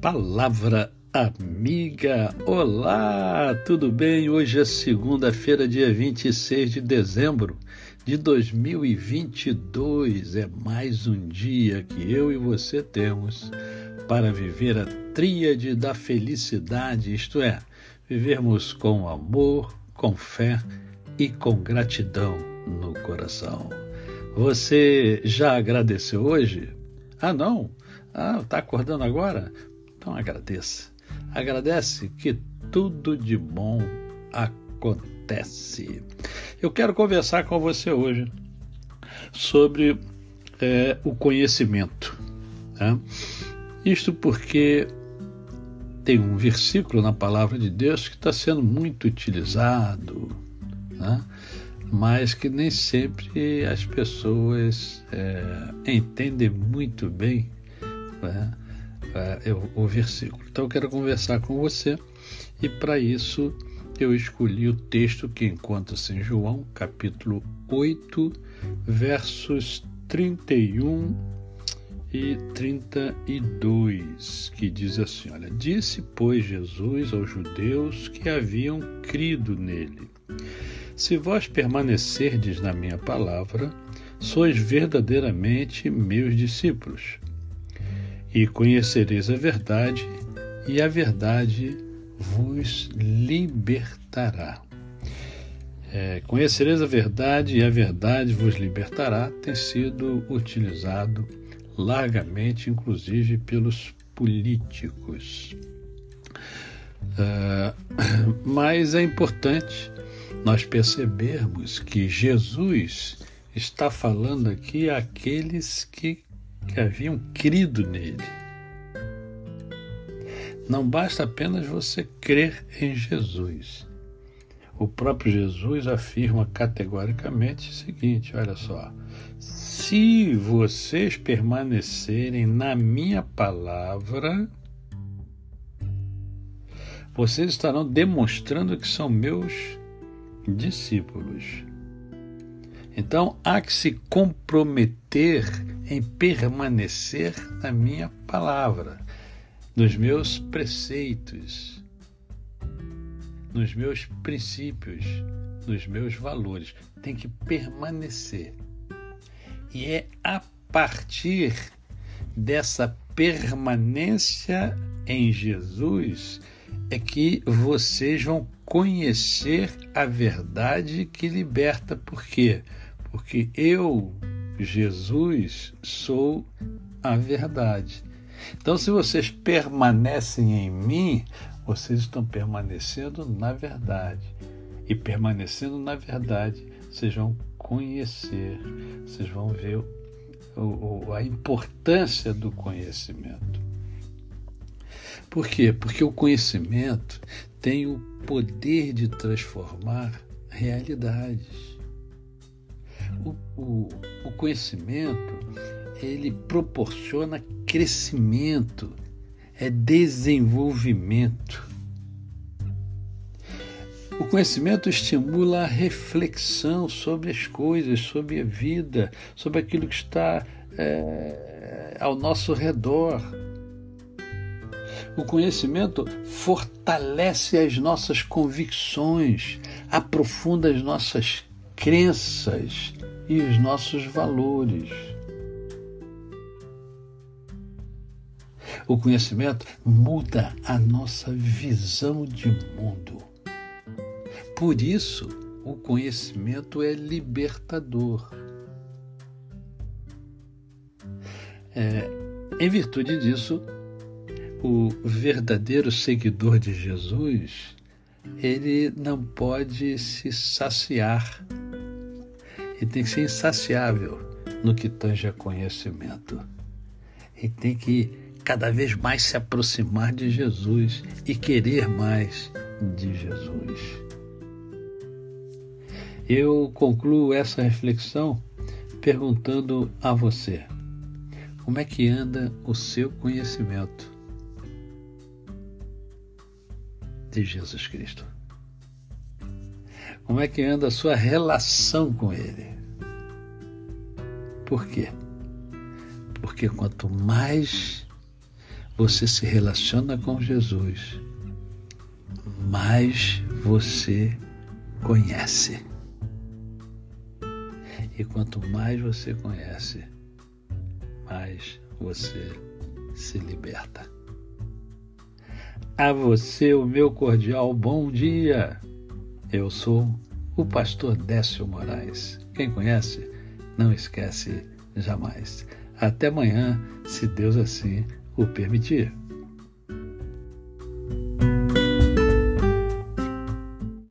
Palavra amiga. Olá, tudo bem? Hoje é segunda-feira, dia 26 de dezembro de 2022. É mais um dia que eu e você temos para viver a tríade da felicidade, isto é, vivermos com amor, com fé e com gratidão no coração. Você já agradeceu hoje? Ah, não? Ah, está acordando agora? Então agradeça. Agradece que tudo de bom acontece. Eu quero conversar com você hoje sobre é, o conhecimento. Né? Isto porque tem um versículo na palavra de Deus que está sendo muito utilizado, né? mas que nem sempre as pessoas é, entendem muito bem né, o, o versículo. Então eu quero conversar com você e para isso eu escolhi o texto que encontra-se em João, capítulo 8, versos 31 e 32, que diz assim: Olha, disse, pois, Jesus aos judeus que haviam crido nele: Se vós permanecerdes na minha palavra, sois verdadeiramente meus discípulos e conhecereis a verdade, e a verdade vos libertará. É, conhecereis a verdade e a verdade vos libertará tem sido utilizado largamente, inclusive pelos políticos. Uh, mas é importante nós percebermos que Jesus está falando aqui àqueles que que haviam crido nele. Não basta apenas você crer em Jesus. O próprio Jesus afirma categoricamente o seguinte: olha só, se vocês permanecerem na minha palavra, vocês estarão demonstrando que são meus discípulos. Então há que se comprometer em permanecer na minha palavra, nos meus preceitos, nos meus princípios, nos meus valores. Tem que permanecer. E é a partir dessa permanência em Jesus é que vocês vão conhecer a verdade que liberta. Por quê? Porque eu, Jesus, sou a verdade. Então, se vocês permanecem em mim, vocês estão permanecendo na verdade. E permanecendo na verdade, vocês vão conhecer, vocês vão ver o, o, a importância do conhecimento. Por quê? Porque o conhecimento tem o poder de transformar realidades. O, o, o conhecimento ele proporciona crescimento, é desenvolvimento. O conhecimento estimula a reflexão sobre as coisas, sobre a vida, sobre aquilo que está é, ao nosso redor. O conhecimento fortalece as nossas convicções, aprofunda as nossas crenças e os nossos valores. O conhecimento muda a nossa visão de mundo. Por isso, o conhecimento é libertador. É, em virtude disso, o verdadeiro seguidor de Jesus, ele não pode se saciar. Ele tem que ser insaciável no que tange a conhecimento. Ele tem que cada vez mais se aproximar de Jesus e querer mais de Jesus. Eu concluo essa reflexão perguntando a você: como é que anda o seu conhecimento? de Jesus Cristo? Como é que anda a sua relação com Ele? Por quê? Porque quanto mais você se relaciona com Jesus, mais você conhece. E quanto mais você conhece, mais você se liberta. A você o meu cordial bom dia. Eu sou o pastor Décio Moraes. Quem conhece, não esquece jamais. Até amanhã, se Deus assim o permitir.